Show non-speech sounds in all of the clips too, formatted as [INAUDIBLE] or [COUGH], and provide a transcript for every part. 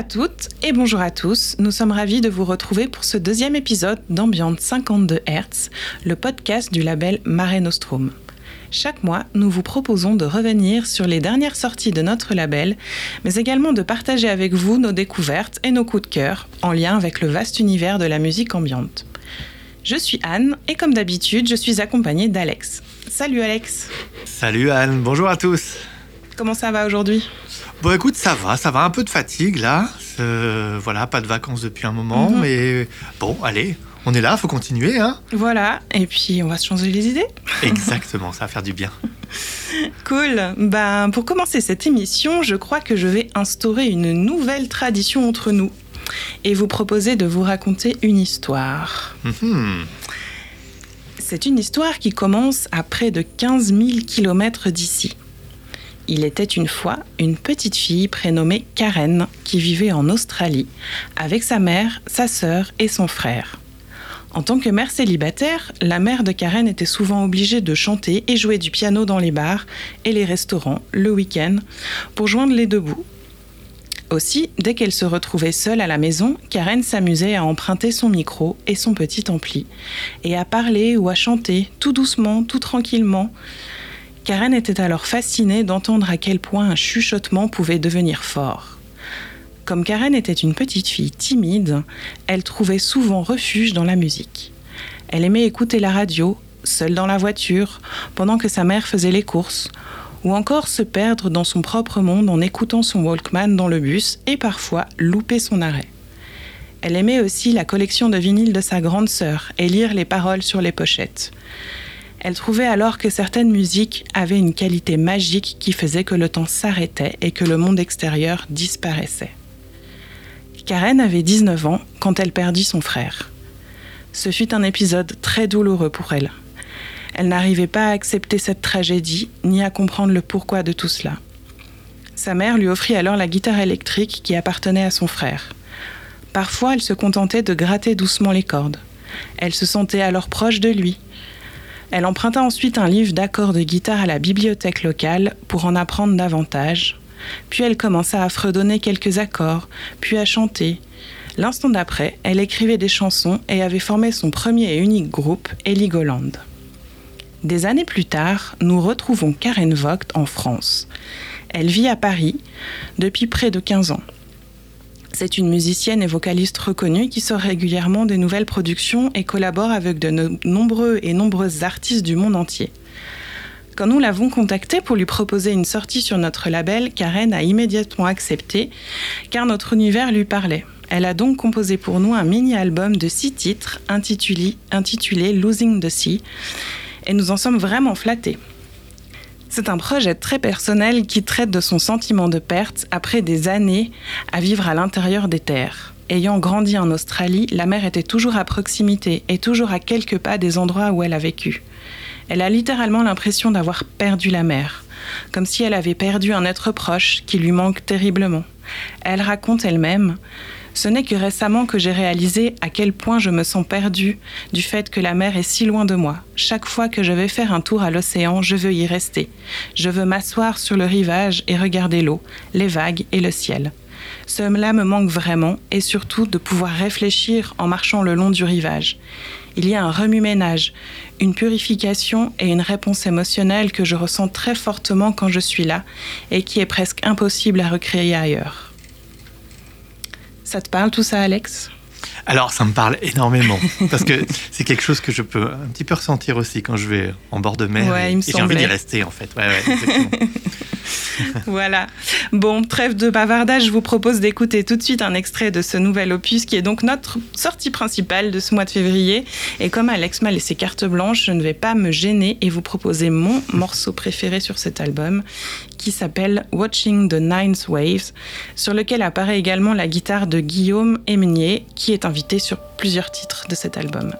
à toutes et bonjour à tous. Nous sommes ravis de vous retrouver pour ce deuxième épisode d'Ambiance 52 Hz, le podcast du label Mare Nostrum. Chaque mois, nous vous proposons de revenir sur les dernières sorties de notre label, mais également de partager avec vous nos découvertes et nos coups de cœur en lien avec le vaste univers de la musique ambiante. Je suis Anne et comme d'habitude, je suis accompagnée d'Alex. Salut Alex. Salut Anne, bonjour à tous. Comment ça va aujourd'hui Bon écoute, ça va, ça va, un peu de fatigue là. Euh, voilà, pas de vacances depuis un moment, Mhm. mais bon, allez, on est là, faut continuer, hein Voilà, et puis on va se changer les idées. Exactement, ça va faire du bien. [LAUGHS] Cool. Ben, pour commencer cette émission, je crois que je vais instaurer une nouvelle tradition entre nous et vous proposer de vous raconter une histoire. Mhm. C'est une histoire qui commence à près de 15 000 kilomètres d'ici. Il était une fois une petite fille prénommée Karen qui vivait en Australie avec sa mère, sa sœur et son frère. En tant que mère célibataire, la mère de Karen était souvent obligée de chanter et jouer du piano dans les bars et les restaurants le week-end pour joindre les deux bouts. Aussi, dès qu'elle se retrouvait seule à la maison, Karen s'amusait à emprunter son micro et son petit ampli et à parler ou à chanter tout doucement, tout tranquillement. Karen était alors fascinée d'entendre à quel point un chuchotement pouvait devenir fort. Comme Karen était une petite fille timide, elle trouvait souvent refuge dans la musique. Elle aimait écouter la radio, seule dans la voiture, pendant que sa mère faisait les courses, ou encore se perdre dans son propre monde en écoutant son Walkman dans le bus et parfois louper son arrêt. Elle aimait aussi la collection de vinyles de sa grande sœur et lire les paroles sur les pochettes. Elle trouvait alors que certaines musiques avaient une qualité magique qui faisait que le temps s'arrêtait et que le monde extérieur disparaissait. Karen avait 19 ans quand elle perdit son frère. Ce fut un épisode très douloureux pour elle. Elle n'arrivait pas à accepter cette tragédie ni à comprendre le pourquoi de tout cela. Sa mère lui offrit alors la guitare électrique qui appartenait à son frère. Parfois, elle se contentait de gratter doucement les cordes. Elle se sentait alors proche de lui. Elle emprunta ensuite un livre d'accords de guitare à la bibliothèque locale pour en apprendre davantage. Puis elle commença à fredonner quelques accords, puis à chanter. L'instant d'après, elle écrivait des chansons et avait formé son premier et unique groupe, Heligoland. Des années plus tard, nous retrouvons Karen Vogt en France. Elle vit à Paris depuis près de 15 ans. C'est une musicienne et vocaliste reconnue qui sort régulièrement des nouvelles productions et collabore avec de no- nombreux et nombreuses artistes du monde entier. Quand nous l'avons contactée pour lui proposer une sortie sur notre label, Karen a immédiatement accepté car notre univers lui parlait. Elle a donc composé pour nous un mini-album de six titres intitulé Losing the Sea et nous en sommes vraiment flattés. C'est un projet très personnel qui traite de son sentiment de perte après des années à vivre à l'intérieur des terres. Ayant grandi en Australie, la mer était toujours à proximité et toujours à quelques pas des endroits où elle a vécu. Elle a littéralement l'impression d'avoir perdu la mer, comme si elle avait perdu un être proche qui lui manque terriblement. Elle raconte elle-même ce n'est que récemment que j'ai réalisé à quel point je me sens perdue du fait que la mer est si loin de moi. Chaque fois que je vais faire un tour à l'océan, je veux y rester. Je veux m'asseoir sur le rivage et regarder l'eau, les vagues et le ciel. Cela me manque vraiment et surtout de pouvoir réfléchir en marchant le long du rivage. Il y a un remue-ménage, une purification et une réponse émotionnelle que je ressens très fortement quand je suis là et qui est presque impossible à recréer ailleurs. Ça te parle tout ça, Alex? Alors, ça me parle énormément, parce que c'est quelque chose que je peux un petit peu ressentir aussi quand je vais en bord de mer. Ouais, et, j'ai envie d'y rester, en fait. Ouais, ouais, exactement. [LAUGHS] [LAUGHS] Voilà. Bon, trêve de bavardage, je vous propose d'écouter tout de suite un extrait de ce nouvel opus qui est donc notre sortie principale de ce mois de février. Et comme Alex m'a laissé carte blanche, je ne vais pas me gêner et vous proposer mon morceau préféré sur cet album qui s'appelle Watching the Ninth Waves, sur lequel apparaît également la guitare de Guillaume Emenier qui est invité sur plusieurs titres de cet album.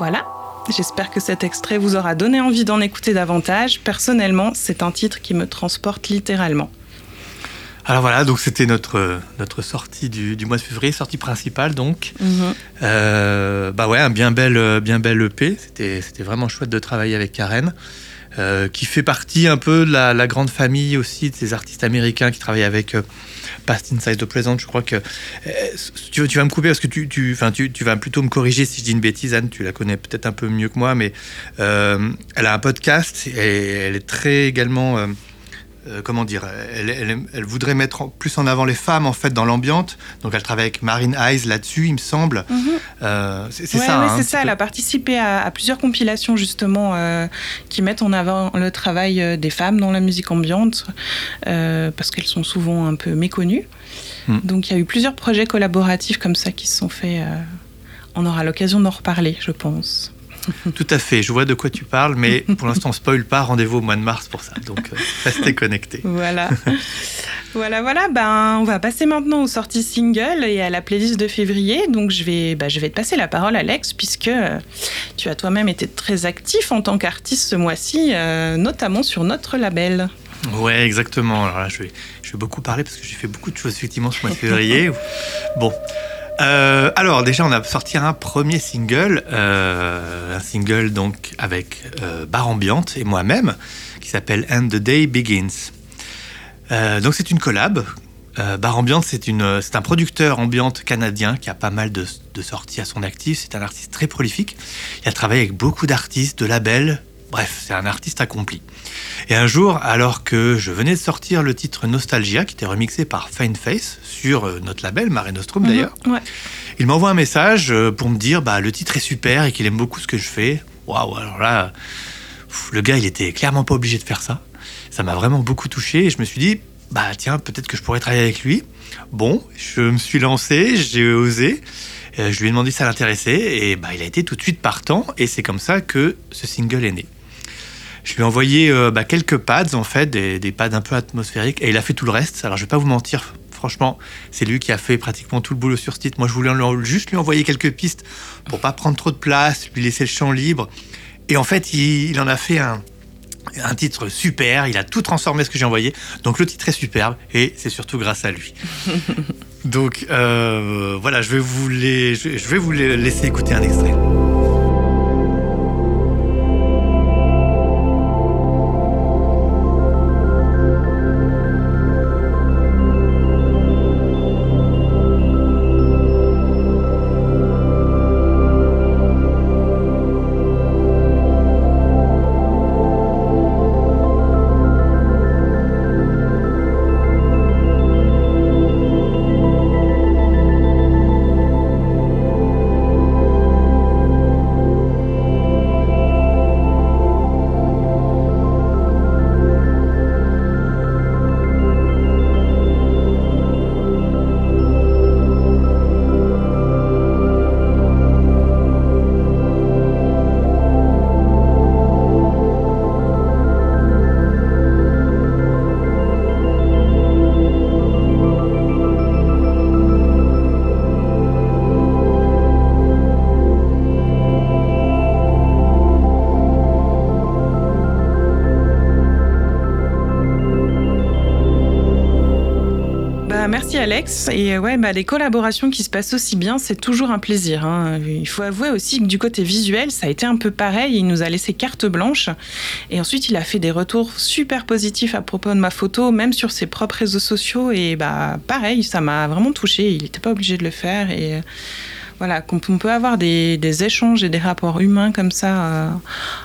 Voilà, J'espère que cet extrait vous aura donné envie d'en écouter davantage. Personnellement, c'est un titre qui me transporte littéralement. Alors voilà, donc c'était notre, notre sortie du, mois de février, sortie principale donc. Mhm. Euh, bah ouais, un bien bel, bien bel EP. C'était, c'était vraiment chouette de travailler avec Karen. Euh, qui fait partie un peu de la, grande famille aussi de ces artistes américains qui travaillent avec euh, Past Inside the Present. Je crois que euh, tu, vas me couper parce que tu, tu, tu, tu vas plutôt me corriger si je dis une bêtise. Anne, tu la connais peut-être un peu mieux que moi, mais elle a un podcast et elle est très également euh, comment dire, elle, voudrait mettre plus en avant les femmes en fait dans l'ambiance. Donc elle travaille avec Marine Eyes là-dessus, il me semble. Mhm. Euh, c'est ça. Hein, c'est ça. Elle a participé à, plusieurs compilations justement euh, qui mettent en avant le travail des femmes dans la musique ambiante parce qu'elles sont souvent un peu méconnues. Hmm. Donc il y a eu plusieurs projets collaboratifs comme ça qui se sont faits. on aura l'occasion d'en reparler, je pense. [LAUGHS] Tout à fait, je vois de quoi tu parles, mais [LAUGHS] pour l'instant, on spoil pas. Rendez-vous au mois de mars pour ça. Donc, euh, restez connectés. Voilà. voilà, voilà. Ben, on va passer maintenant aux sorties singles et à la playlist de février. Donc, je vais, ben, je vais te passer la parole, Alex, puisque euh, tu as toi-même été très actif en tant qu'artiste ce mois-ci, euh, notamment sur notre label. Ouais, exactement. Alors là, je vais, je vais beaucoup parler parce que j'ai fait beaucoup de choses effectivement ce mois de février. [LAUGHS] bon, euh, alors déjà, on a sorti un premier single, euh, un single donc avec euh, Bar Ambiante et moi-même, qui s'appelle And the Day Begins. donc c'est une collab. Bar Ambiante, c'est un producteur ambiante canadien qui a pas mal de, de sorties à son actif. C'est un artiste très prolifique. Il a travaillé avec beaucoup d'artistes, de labels. Bref, c'est un artiste accompli. Et un jour, alors que je venais de sortir le titre Nostalgia, qui était remixé par Fine Face sur euh, notre label, Mare Nostrum mhm, d'ailleurs, il m'envoie un message euh, pour me dire bah, le titre est super et qu'il aime beaucoup ce que je fais. Waouh, alors là, le gars, il était clairement pas obligé de faire ça. Ça m'a vraiment beaucoup touché et je me suis dit, bah tiens, peut-être que je pourrais travailler avec lui. Bon, je me suis lancé, j'ai osé. Euh, je lui ai demandé si ça l'intéressait et bah, il a été tout de suite partant et c'est comme ça que ce single est né. Je lui ai envoyé euh, bah, quelques pads, en fait, des, pads un peu atmosphériques, et il a fait tout le reste. Alors, je vais pas vous mentir, franchement, c'est lui qui a fait pratiquement tout le boulot sur ce titre. Moi, je voulais juste lui envoyer quelques pistes pour pas prendre trop de place, lui laisser le champ libre. Et en fait, il, en a fait un, titre super, il a tout transformé ce que j'ai envoyé. Donc le titre est superbe et c'est surtout grâce à lui. [LAUGHS] Donc euh, voilà, je vais, vous je vais vous laisser écouter un extrait. Alex. Et euh, ouais, bah, les collaborations qui se passent aussi bien, c'est toujours un plaisir. Hein. Il faut avouer aussi que du côté visuel, ça a été un peu pareil. Il nous a laissé carte blanche. Et ensuite, il a fait des retours super positifs à propos de ma photo, même sur ses propres réseaux sociaux. Et bah, pareil, ça m'a vraiment touché. Il n'était pas obligé de le faire. Et voilà, qu'on peut avoir des, échanges et des rapports humains comme ça euh,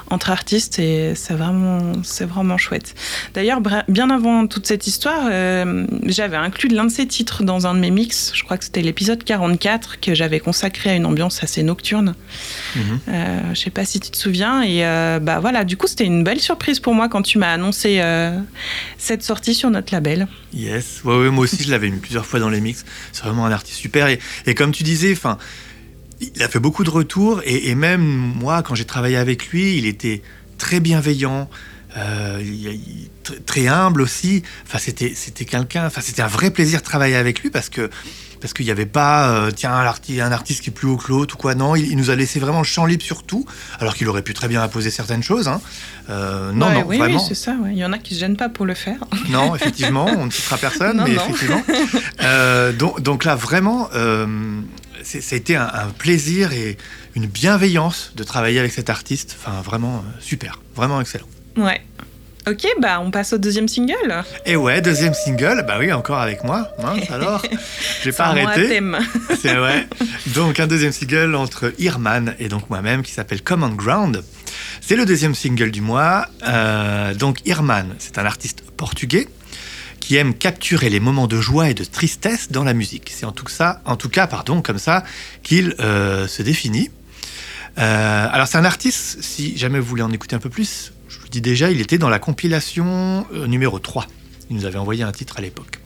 entre artistes et c'est vraiment, c'est vraiment chouette. D'ailleurs, bien avant toute cette histoire, euh, j'avais inclus l'un de ces titres dans un de mes mix. Je crois que c'était l'épisode 44 que j'avais consacré à une ambiance assez nocturne. Je mhm. euh, je sais pas si tu te souviens. Et bah voilà, du coup, c'était une belle surprise pour moi quand tu m'as annoncé cette sortie sur notre label. Yes, ouais, moi aussi, je l'avais mis plusieurs fois dans les mix. C'est vraiment un artiste super. Et, et comme tu disais, enfin il a fait beaucoup de retours et, même moi, quand j'ai travaillé avec lui, il était très bienveillant. euh, très humble aussi. Enfin, c'était c'était quelqu'un. Enfin, c'était un vrai plaisir de travailler avec lui parce que parce qu'il n'y avait pas, euh, tiens, un artiste, un artiste qui est plus haut que l'autre ou quoi. Non, il, nous a laissé vraiment le champ libre sur tout, alors qu'il aurait pu très bien imposer certaines choses. Hein. Euh, non, non, oui, vraiment. Oui, c'est ça. Il y en a qui se gênent pas pour le faire. [LAUGHS] Non, effectivement, on ne citera personne, mais effectivement. Donc, donc, là, vraiment, ça a été un, un, plaisir et une bienveillance de travailler avec cet artiste. Enfin, vraiment super, vraiment excellent. Ouais. Ok, bah on passe au deuxième single. Et ouais, deuxième single, bah oui, encore avec moi. Mince [LAUGHS] alors, j'ai pas arrêté. [LAUGHS] C'est vrai. Donc un deuxième single entre Irman et donc moi-même qui s'appelle Common Ground. C'est le deuxième single du mois. Euh, donc Irman, c'est un artiste portugais qui aime capturer les moments de joie et de tristesse dans la musique. C'est en tout cas, en tout cas, pardon, comme ça qu'il euh, se définit. Euh, alors c'est un artiste, si jamais vous voulez en écouter un peu plus, je vous dis déjà, il était dans la compilation euh, numéro 3. Il nous avait envoyé un titre à l'époque.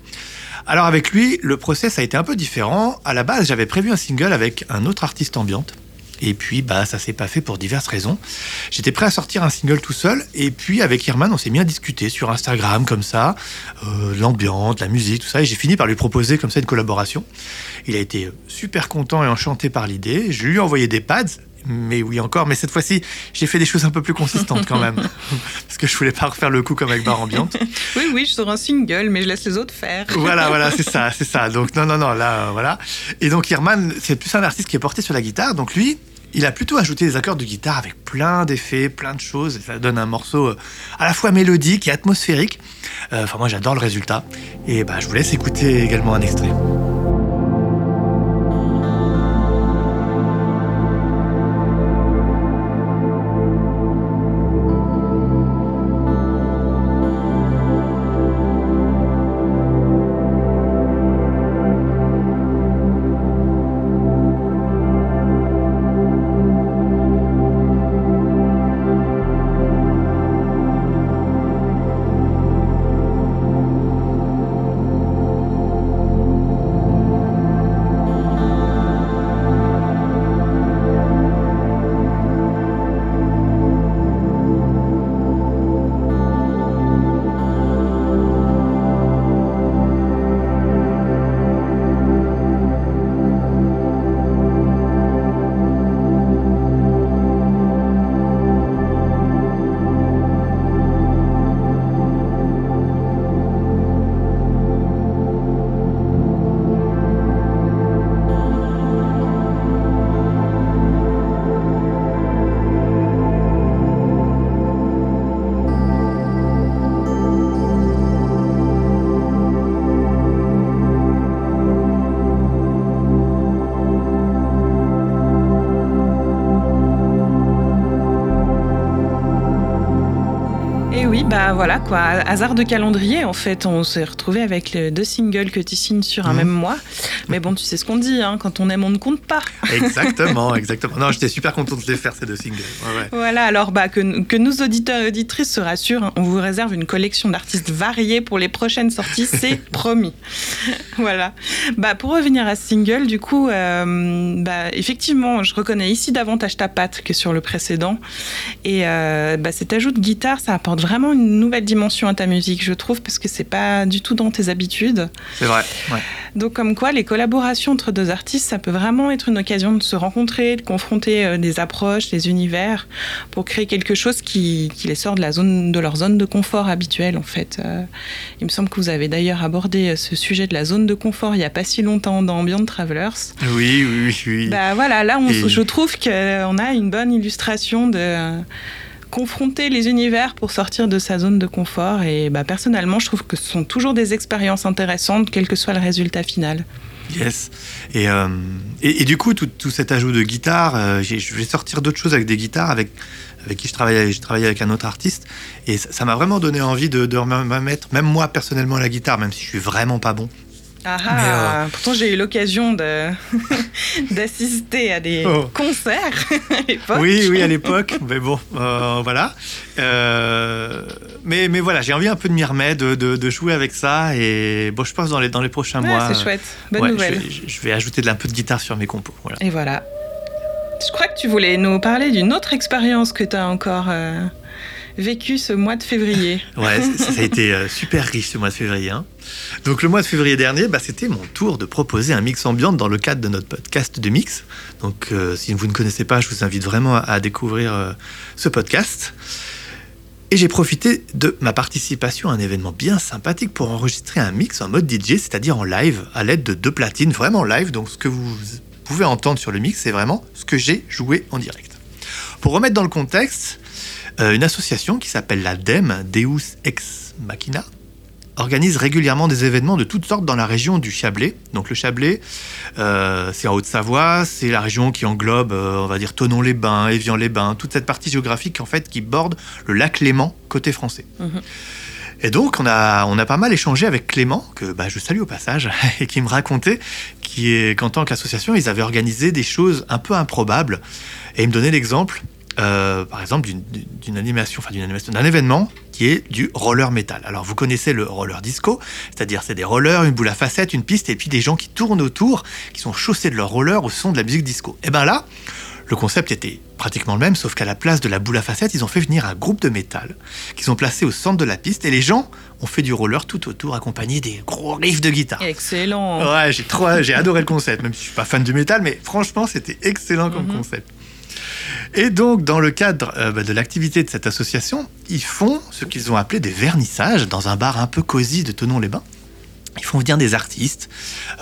Alors avec lui, le process a été un peu différent. À la base, j'avais prévu un single avec un autre artiste ambiante. Et puis, bah, ça s'est pas fait pour diverses raisons. J'étais prêt à sortir un single tout seul. Et puis, avec Irman, on s'est mis à discuter sur Instagram, comme ça, euh, l'ambiance, la musique, tout ça. Et j'ai fini par lui proposer comme ça une collaboration. Il a été super content et enchanté par l'idée. Je lui ai envoyé des pads mais oui encore, mais cette fois-ci, j'ai fait des choses un peu plus consistantes quand même. [LAUGHS] Parce que je voulais pas refaire le coup comme avec Bar Ambiante. [LAUGHS] oui, oui, je sors un single, mais je laisse les autres faire. [LAUGHS] voilà, voilà, c'est ça, c'est ça. Donc, non, non, non, là, euh, voilà. Et donc, Irman, c'est plus un artiste qui est porté sur la guitare. Donc, lui, il a plutôt ajouté des accords de guitare avec plein d'effets, plein de choses. Ça donne un morceau euh, à la fois mélodique et atmosphérique. Euh, enfin, moi, j'adore le résultat. Et bah, je vous laisse écouter également un extrait. Voilà quoi, hasard de calendrier en fait, on s'est retrouvé avec les deux singles que tu signes sur un mmh. même mois. Mais bon, tu sais ce qu'on dit, hein, quand on aime, on ne compte pas. Exactement, [LAUGHS] exactement. Non, j'étais super content de les faire ces deux singles. Voilà, alors bah, que, que nos auditeurs et auditrices se rassurent, on vous réserve une collection d'artistes variés pour les prochaines sorties, c'est [LAUGHS] promis. voilà. Bah, pour revenir à ce single, du coup, euh, bah, effectivement, je reconnais ici davantage ta patte que sur le précédent. Et euh, bah, cet ajout de guitare, ça apporte vraiment une nouvelle dimension à ta musique, je trouve, parce que c'est pas du tout dans tes habitudes. C'est vrai. Donc, comme quoi, les collaborations entre deux artistes, ça peut vraiment être une occasion de se rencontrer, de confronter euh, des approches, des univers, pour créer quelque chose qui, les sort de, la zone, de leur zone de confort habituelle, en fait. Euh, il me semble que vous avez d'ailleurs abordé euh, ce sujet de la zone de confort il n'y a pas si longtemps dans Ambient Travelers. Oui, oui, oui. Bah voilà, là, je trouve qu'on a une bonne illustration de confronter les univers pour sortir de sa zone de confort. Et bah, personnellement, je trouve que ce sont toujours des expériences intéressantes, quel que soit le résultat final. Yes. Et, euh, et, du coup, tout, cet ajout de guitare, euh, je vais sortir d'autres choses avec des guitares, avec, avec qui je travaillais, je travaillais avec un autre artiste. Et ça m'a vraiment donné envie de, de mettre, même moi personnellement, la guitare, même si je suis vraiment pas bon. Ah, ah. Euh, pourtant j'ai eu l'occasion [LAUGHS] d'assister à des oh. concerts à l'époque. Oui, oui, à l'époque, mais bon, euh, voilà. Euh, mais, mais voilà, j'ai envie un peu de m'y remettre, de, de, jouer avec ça, et bon, je pense dans les, dans les prochains mois. C'est chouette, bonne nouvelle. Je vais, ajouter de un peu de guitare sur mes compos. Voilà. Et voilà. Je crois que tu voulais nous parler d'une autre expérience que tu as encore vécu ce mois de février [LAUGHS] Ouais, ça, a été euh, super riche ce mois de février. hein. Donc le mois de février dernier, bah, c'était mon tour de proposer un mix ambiante dans le cadre de notre podcast de mix. Donc euh, si vous ne connaissez pas, je vous invite vraiment à, à découvrir euh, ce podcast. Et j'ai profité de ma participation à un événement bien sympathique pour enregistrer un mix en mode DJ, c'est-à-dire en live, à l'aide de deux platines, vraiment live. Donc ce que vous pouvez entendre sur le mix, c'est vraiment ce que j'ai joué en direct. Pour remettre dans le contexte, euh, une association qui s'appelle la DEM, Deus Ex Machina, organise régulièrement des événements de toutes sortes dans la région du Chablais. Donc le Chablais, euh, c'est en Haute-Savoie, c'est la région qui englobe, euh, on va dire, Tonon-les-Bains, Évian-les-Bains, toute cette partie géographique en fait qui borde le lac Léman côté français. Mhm. Et donc on a, on a pas mal échangé avec Clément, que bah, je salue au passage, [LAUGHS] et qui me racontait qu'en tant qu'association, ils avaient organisé des choses un peu improbables. Et il me donnait l'exemple, euh, par exemple, d'une- animation, enfin d'une animation, d'un événement qui est du roller metal. Alors vous connaissez le roller disco, c'est-à-dire c'est des rollers, une boule à facettes, une piste, et puis des gens qui tournent autour, qui sont chaussés de leur roller au son de la musique disco. Et ben là, le concept était pratiquement le même, sauf qu'à la place de la boule à facettes, ils ont fait venir un groupe de métal qu'ils ont placé au centre de la piste, et les gens ont fait du roller tout autour, accompagnés des gros riffs de guitare. Excellent. Ouais, j'ai trop, j'ai adoré le concept, même si je suis pas fan du métal, mais franchement, c'était excellent comme Mhm. concept. Et donc, dans le cadre euh, bah, de l'activité de cette association, ils font ce qu'ils ont appelé des vernissages dans un bar un peu cosy de Tonon-les-Bains. Ils font venir des artistes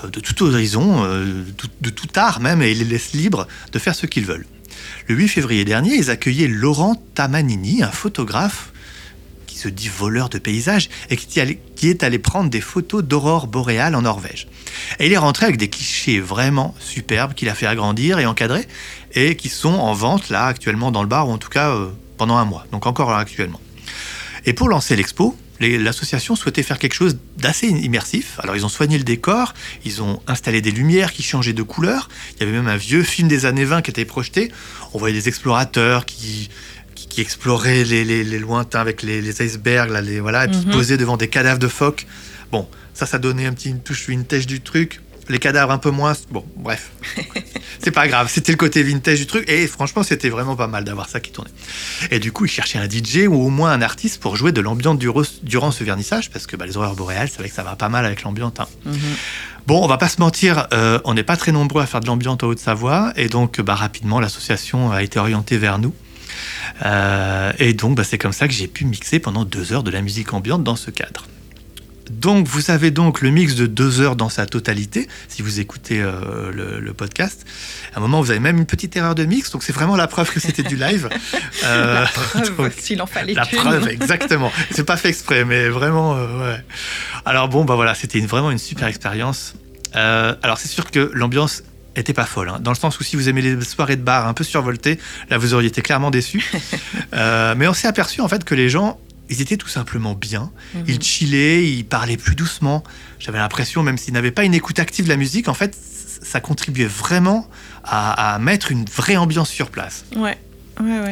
euh, de tout horizon, euh, de de tout art même, et ils les laissent libres de faire ce qu'ils veulent. Le 8 février dernier, ils accueillaient Laurent Tamanini, un photographe se dit voleur de paysages et qui, est allé prendre des photos d'aurore boréale en Norvège. Et il est rentré avec des clichés vraiment superbes qu'il a fait agrandir et encadrer et qui sont en vente là actuellement dans le bar ou en tout cas euh, pendant un mois, donc encore actuellement. Et pour lancer l'expo, l'association souhaitait faire quelque chose d'assez immersif. Alors ils ont soigné le décor, ils ont installé des lumières qui changeaient de couleur. Il y avait même un vieux film des années 20 qui était projeté. On voyait des explorateurs qui, qui, qui exploraient les, les- les lointains avec les, les icebergs, là, les, voilà, et puis Mhm. posaient devant des cadavres de phoques. Bon, ça, ça donnait un petit une touche vintage du truc. Les cadavres un peu moins. Bon, bref. [LAUGHS] C'est pas grave, c'était le côté vintage du truc. Et franchement, c'était vraiment pas mal d'avoir ça qui tournait. Et du coup, ils cherchaient un DJ ou au moins un artiste pour jouer de l'ambiance durant, ce vernissage, parce que bah, les aurores boréales, c'est vrai que ça va pas mal avec l'ambiance. hein. Mhm. Bon, on va pas se mentir, euh, on n'est pas très nombreux à faire de l'ambiance en Haute-Savoie, et donc bah, rapidement, l'association a été orientée vers nous. Euh, et donc, bah, c'est comme ça que j'ai pu mixer pendant deux heures de la musique ambiante dans ce cadre. Donc, vous avez donc le mix de deux heures dans sa totalité, si vous écoutez euh, le, le podcast. À un moment, vous avez même une petite erreur de mix, donc c'est vraiment la preuve que c'était du live. [LAUGHS] Euh, La preuve, s'il en fallait la preuve, exactement. C'est pas fait exprès, mais vraiment, euh, ouais. Alors bon, bah voilà, c'était une- vraiment une super expérience. Alors c'est sûr que l'ambiance était pas folle, hein, dans le sens où si vous aimez les soirées de bar un peu survoltées, là vous auriez été clairement déçus. [LAUGHS] Euh, mais on s'est aperçu en fait que les gens, ils étaient tout simplement bien. Mhm. Ils chillaient, ils parlaient plus doucement. J'avais l'impression, même s'ils n'avaient pas une écoute active de la musique, en fait, ça contribuait vraiment à, à mettre une vraie ambiance sur place. Ouais, ouais, ouais.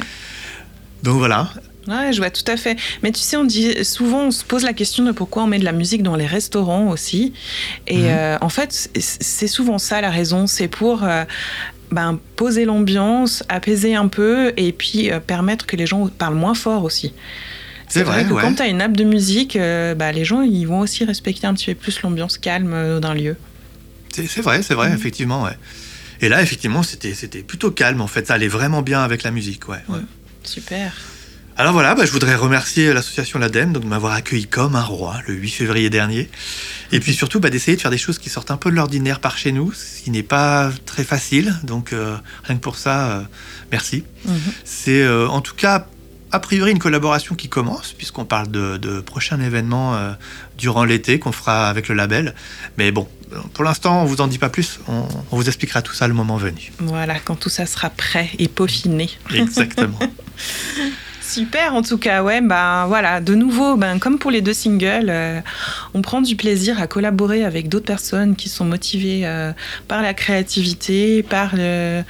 Donc voilà, Ouais, je vois tout à fait. Mais tu sais, on dit souvent, on se pose la question de pourquoi on met de la musique dans les restaurants aussi. Et Mhm. euh, en fait, c'est souvent ça la raison. C'est pour euh, ben, poser l'ambiance, apaiser un peu, et puis euh, permettre que les gens parlent moins fort aussi. c'est vrai, que ouais. quand tu as une nappe de musique, bah, les gens ils vont aussi respecter un petit peu plus l'ambiance calme d'un lieu. C'est vrai, c'est vrai, Mhm. effectivement, ouais. Et là, effectivement, c'était plutôt calme, en fait. Ça allait vraiment bien avec la musique, ouais. ouais. Super. Alors voilà, bah, je voudrais remercier l'association l'ADEME de m'avoir accueilli comme un roi le 8 février dernier. Et puis surtout bah, d'essayer de faire des choses qui sortent un peu de l'ordinaire par chez nous, ce qui n'est pas très facile. Donc euh, rien que pour ça, euh, merci. Mhm. C'est euh, en tout cas a priori une collaboration qui commence, puisqu'on parle de, de prochains événements euh, durant l'été qu'on fera avec le label. Mais bon, pour l'instant, on vous en dit pas plus. On, on vous expliquera tout ça le moment venu. Voilà, quand tout ça sera prêt et peaufiné. Exactement. [LAUGHS] Super, en tout cas, ouais, bah voilà, de nouveau, ben, comme pour les deux singles, euh, on prend du plaisir à collaborer avec d'autres personnes qui sont motivées euh, par la créativité, par le-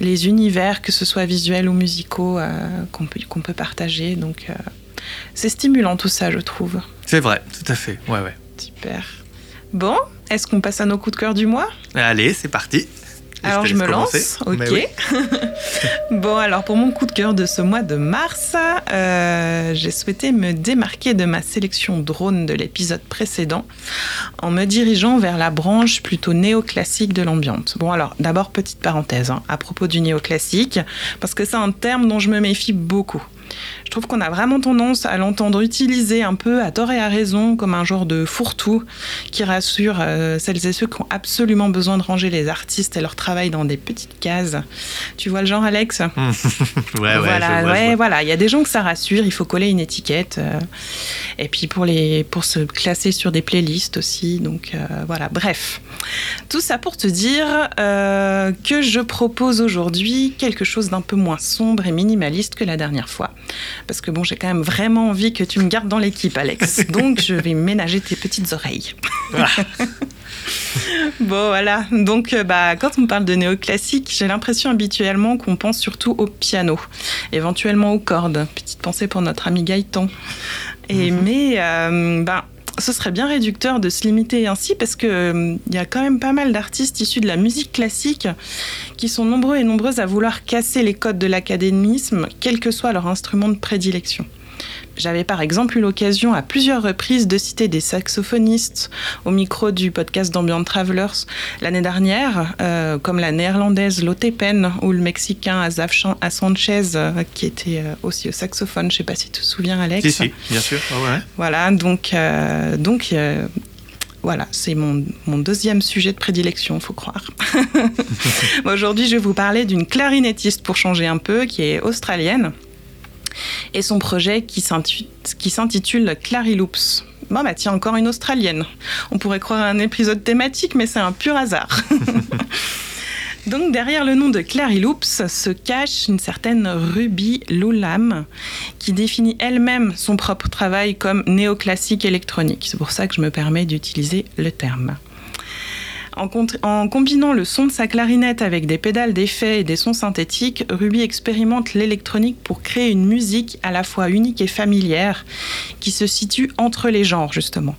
les univers, que ce soit visuels ou musicaux, euh, qu'on peut, qu'on peut partager. Donc, c'est stimulant tout ça, je trouve. C'est vrai, tout à fait. Ouais, ouais. Super. Bon, est-ce qu'on passe à nos coups de cœur du mois? Allez, c'est parti. Alors je, me lance, ok. [LAUGHS] bon, alors pour mon coup de cœur de ce mois de mars, euh, j'ai souhaité me démarquer de ma sélection drone de l'épisode précédent en me dirigeant vers la branche plutôt néoclassique de l'ambiance. Bon, alors d'abord petite parenthèse hein, à propos du néoclassique, parce que c'est un terme dont je me méfie beaucoup. Je trouve qu'on a vraiment tendance à l'entendre utiliser un peu à tort et à raison comme un genre de fourre-tout qui rassure euh, celles et ceux qui ont absolument besoin de ranger les artistes et leur travail dans des petites cases. Tu vois le genre, Alex? [LAUGHS] Ouais, ouais, je vois, ouais, voilà. Il y a des gens que ça rassure. Il faut coller une étiquette. euh, et puis pour les, pour se classer sur des playlists aussi. Donc euh, voilà. Bref, tout ça pour te dire que je propose aujourd'hui quelque chose d'un peu moins sombre et minimaliste que la dernière fois. Parce que bon, j'ai quand même vraiment envie que tu me gardes dans l'équipe, Alex. [LAUGHS] Donc je vais ménager tes petites oreilles. [LAUGHS] Bon, voilà. Donc, euh, bah, quand on parle de néoclassique, j'ai l'impression habituellement qu'on pense surtout au piano, éventuellement aux cordes. Petite pensée pour notre ami Gaëtan. Et, Mais, euh, bah, ce serait bien réducteur de se limiter ainsi parce que euh, il y a quand même pas mal d'artistes issus de la musique classique qui sont nombreux et nombreuses à vouloir casser les codes de l'académisme, quel que soit leur instrument de prédilection. J'avais par exemple eu l'occasion à plusieurs reprises de citer des saxophonistes au micro du podcast d'Ambient Travelers l'année dernière, euh, comme la néerlandaise Lotte Pen ou le mexicain Azaf Sanchez, euh, qui était euh, aussi au saxophone. Je sais pas si tu te souviens, Alex. Si, si, bien sûr. Ah ouais. Voilà, donc, donc voilà, c'est mon, mon deuxième sujet de prédilection, faut croire. [LAUGHS] Aujourd'hui, je vais vous parler d'une clarinettiste pour changer un peu, qui est australienne, et son projet qui s'intitule Clariloops. Bon, bah tiens, encore une australienne. On pourrait croire à un épisode thématique, mais c'est un pur hasard. [LAUGHS] Donc derrière le nom de Clariloops se cache une certaine Ruby Lulam qui définit elle-même son propre travail comme néoclassique électronique. C'est pour ça que je me permets d'utiliser le terme. En, combinant le son de sa clarinette avec des pédales d'effet et des sons synthétiques, Ruby expérimente l'électronique pour créer une musique à la fois unique et familière qui se situe entre les genres justement.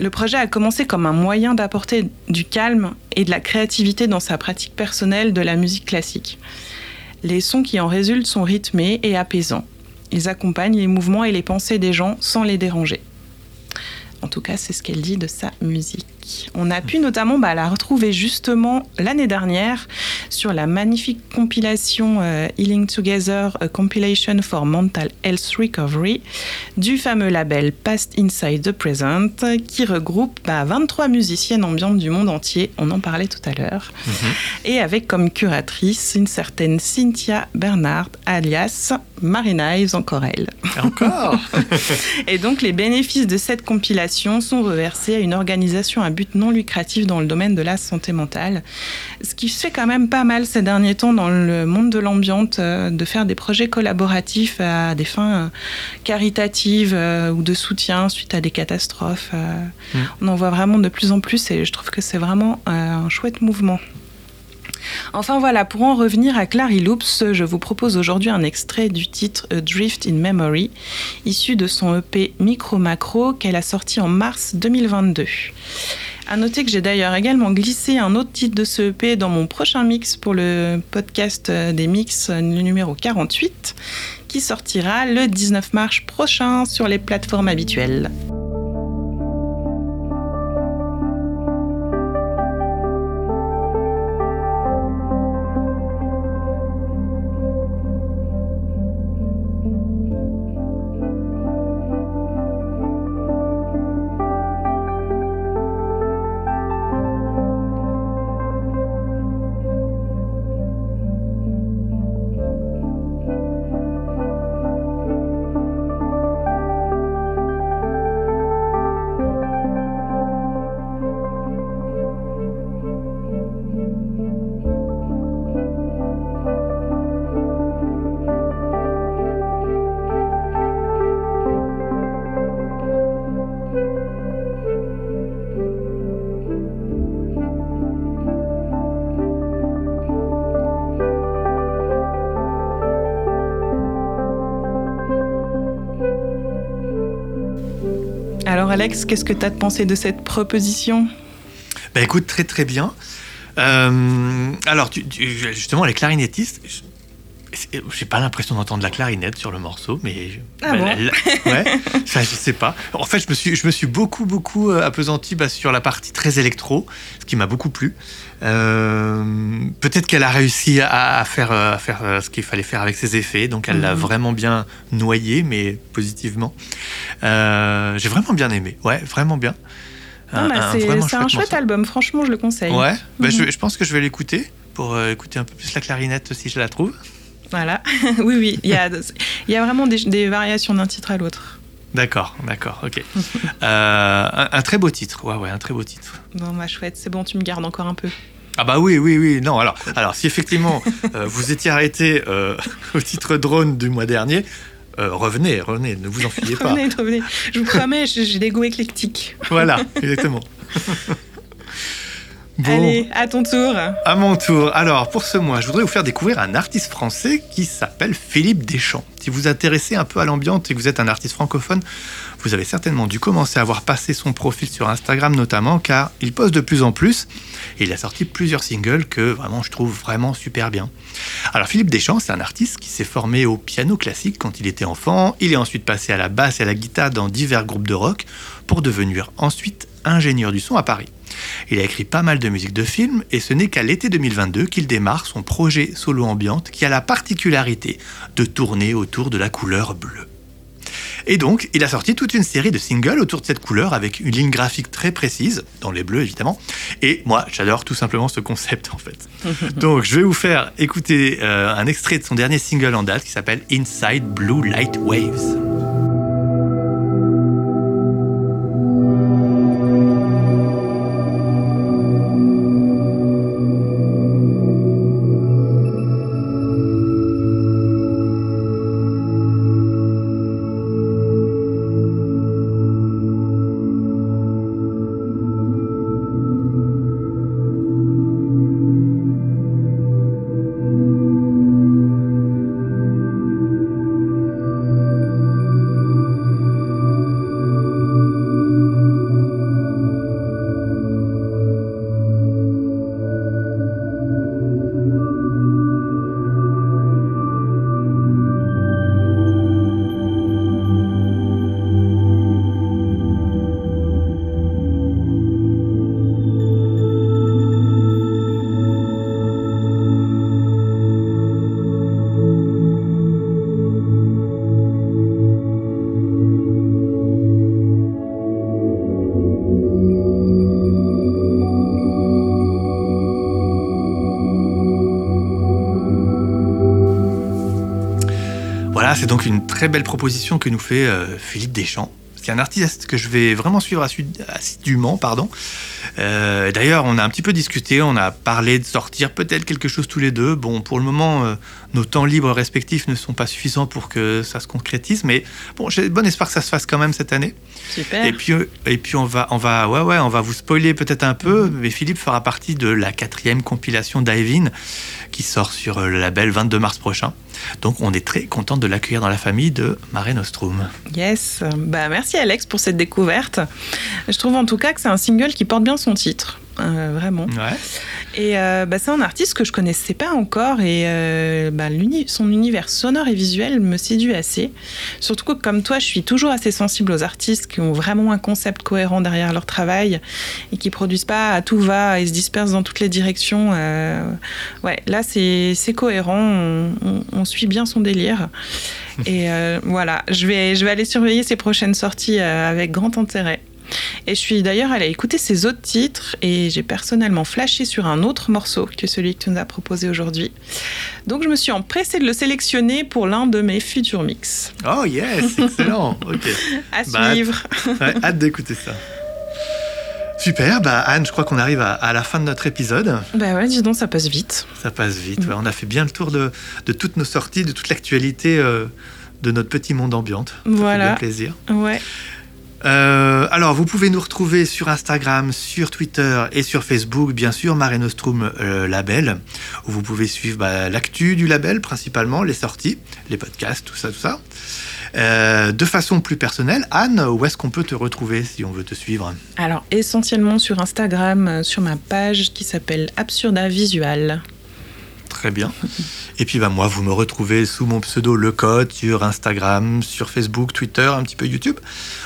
Le projet a commencé comme un moyen d'apporter du calme et de la créativité dans sa pratique personnelle de la musique classique. Les sons qui en résultent sont rythmés et apaisants. Ils accompagnent les mouvements et les pensées des gens sans les déranger. En tout cas, c'est ce qu'elle dit de sa musique. On a pu notamment bah, la retrouver justement l'année dernière sur la magnifique compilation euh, Healing Together, a Compilation for Mental Health Recovery du fameux label Past Inside the Present qui regroupe bah, 23 musiciennes ambiantes du monde entier, on en parlait tout à l'heure, et avec comme curatrice une certaine Cynthia Bernard alias Marina Ives encore elle. [LAUGHS] Encore? Et donc, les bénéfices de cette compilation sont reversés à une organisation à but non lucratif dans le domaine de la santé mentale. Ce qui se fait quand même pas mal ces derniers temps dans le monde de l'ambiance, euh, de faire des projets collaboratifs à des fins euh, caritatives euh, ou de soutien suite à des catastrophes. Mm. On en voit vraiment de plus en plus et je trouve que c'est vraiment un chouette mouvement. Enfin voilà, pour en revenir à Clary Loops, je vous propose aujourd'hui un extrait du titre Drift in Memory, issu de son EP Micro Macro qu'elle a sorti en mars 2022. À noter que j'ai d'ailleurs également glissé un autre titre de ce EP dans mon prochain mix pour le podcast des mix, numéro 48, qui sortira le 19 mars prochain sur les plateformes habituelles. Alors Alex, qu'est-ce que tu as pensé de cette proposition? Bah écoute, très très bien. Euh, alors, tu- justement, les clarinettistes, j'ai pas l'impression d'entendre la clarinette sur le morceau, mais. Ah bon [LAUGHS] ouais, enfin, je sais pas. En fait, je me suis, je me suis beaucoup, beaucoup euh, appesanti bah, sur la partie très électro, ce qui m'a beaucoup plu. Euh, Peut-être qu'elle a réussi à, à faire, euh, à faire euh, ce qu'il fallait faire avec ses effets, donc elle l'a Mhm. vraiment bien noyé, mais positivement. Euh, j'ai vraiment bien aimé, ouais, vraiment bien. Un- bah, c'est un chouette morceau. album, franchement, je le conseille. Ouais, bah, Mhm. je, je pense que je vais l'écouter pour euh, écouter un peu plus la clarinette si je la trouve. Voilà. [LAUGHS] oui, oui. Il y a, il y a vraiment des, des variations d'un titre à l'autre. D'accord, d'accord, ok. [LAUGHS] Euh, un, un très beau titre, ouais, ouais, un très beau titre. Bon, bah, chouette, c'est bon, tu me gardes encore un peu. Ah bah oui, oui, oui, non, alors, alors si effectivement euh, vous étiez arrêté euh, [LAUGHS] au titre drone du mois dernier, euh, revenez, revenez, ne vous enfuyez pas. Revenez, revenez. Je vous promets, j'ai j'ai des goûts éclectiques. Voilà, exactement. Bon. Allez, à ton tour. À mon tour. Alors, pour ce mois, je voudrais vous faire découvrir un artiste français qui s'appelle Philippe Deschamps. Si vous vous intéressez un peu à l'ambiance et que vous êtes un artiste francophone, vous avez certainement dû commencer à voir passer son profil sur Instagram notamment, car il poste de plus en plus et il a sorti plusieurs singles que vraiment je trouve vraiment super bien. Alors, Philippe Deschamps, c'est un artiste qui s'est formé au piano classique quand il était enfant. Il est ensuite passé à la basse et à la guitare dans divers groupes de rock pour devenir ensuite ingénieur du son à Paris. Il a écrit pas mal de musique de film et ce n'est qu'à l'été 2022 qu'il démarre son projet solo ambiante qui a la particularité de tourner autour de la couleur bleue. Et donc, il a sorti toute une série de singles autour de cette couleur avec une ligne graphique très précise, dans les bleus évidemment. Et moi, j'adore tout simplement ce concept en fait. [LAUGHS] Donc, je vais vous faire écouter euh, un extrait de son dernier single en date qui s'appelle Inside Blue Light Waves. C'est donc une très belle proposition que nous fait euh, Philippe Deschamps. C'est un artiste que je vais vraiment suivre assidûment, pardon. Euh, D'ailleurs, on a un petit peu discuté, on a parlé de sortir peut-être quelque chose tous les deux. Bon, pour le moment, euh, nos temps libres respectifs ne sont pas suffisants pour que ça se concrétise, mais bon, j'ai bon espoir que ça se fasse quand même cette année. Super. Et puis, et puis on va, on va, ouais, ouais, on va vous spoiler peut-être un peu, mais Philippe fera partie de la quatrième compilation d'Ivin qui sort sur le label 22 mars prochain. Donc, on est très content de l'accueillir dans la famille de Mare Nostrum. Yes. Bah, merci Alex pour cette découverte. Je trouve en tout cas que c'est un single qui porte bien son titre. Euh, vraiment. Ouais. Et euh, bah, c'est un artiste que je connaissais pas encore et euh, bah, son univers sonore et visuel me séduit assez. Surtout que comme toi, je suis toujours assez sensible aux artistes qui ont vraiment un concept cohérent derrière leur travail et qui produisent pas à tout va et se dispersent dans toutes les directions. Ouais, là c'est cohérent, on, on- on suit bien son délire. Et voilà, je vais, je vais aller surveiller ses prochaines sorties avec grand intérêt. Et je suis d'ailleurs allée écouter ses autres titres et j'ai personnellement flashé sur un autre morceau que celui que tu nous as proposé aujourd'hui. Donc je me suis empressée de le sélectionner pour l'un de mes futurs mix. Oh yes, [LAUGHS] excellent. ok. À Bah, suivre. Ouais, hâte d'écouter ça. Super, bah Anne, je crois qu'on arrive à, à la fin de notre épisode. bah ouais, dis donc, ça passe vite. Ça passe vite. ouais. On a fait bien le tour de, de toutes nos sorties, de toute l'actualité euh, de notre petit monde ambiante. Ça fait Voilà. bien plaisir. Ouais. Euh, alors, vous pouvez nous retrouver sur Instagram, sur Twitter et sur Facebook, bien sûr, Mare Nostrum euh, Label, où vous pouvez suivre bah, l'actu du label principalement, les sorties, les podcasts, tout ça, tout ça. Euh, de façon plus personnelle, Anne, où est-ce qu'on peut te retrouver si on veut te suivre? Alors, essentiellement sur Instagram, sur ma page qui s'appelle Absurda Visual. Très bien. Et puis bah, moi, vous me retrouvez sous mon pseudo Le Code sur Instagram, sur Facebook, Twitter, un petit peu YouTube.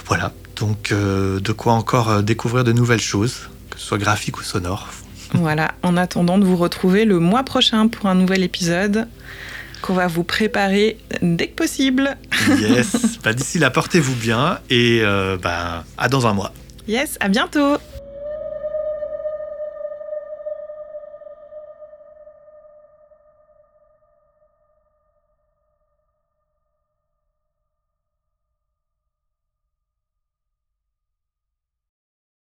Voilà, donc euh, de quoi encore euh, découvrir de nouvelles choses, que ce soit graphique ou sonore. Voilà, en attendant de vous retrouver le mois prochain pour un nouvel épisode qu'on va vous préparer dès que possible. Yes, [LAUGHS] bah, d'ici là, portez-vous bien et euh, bah, à dans un mois. Yes, à bientôt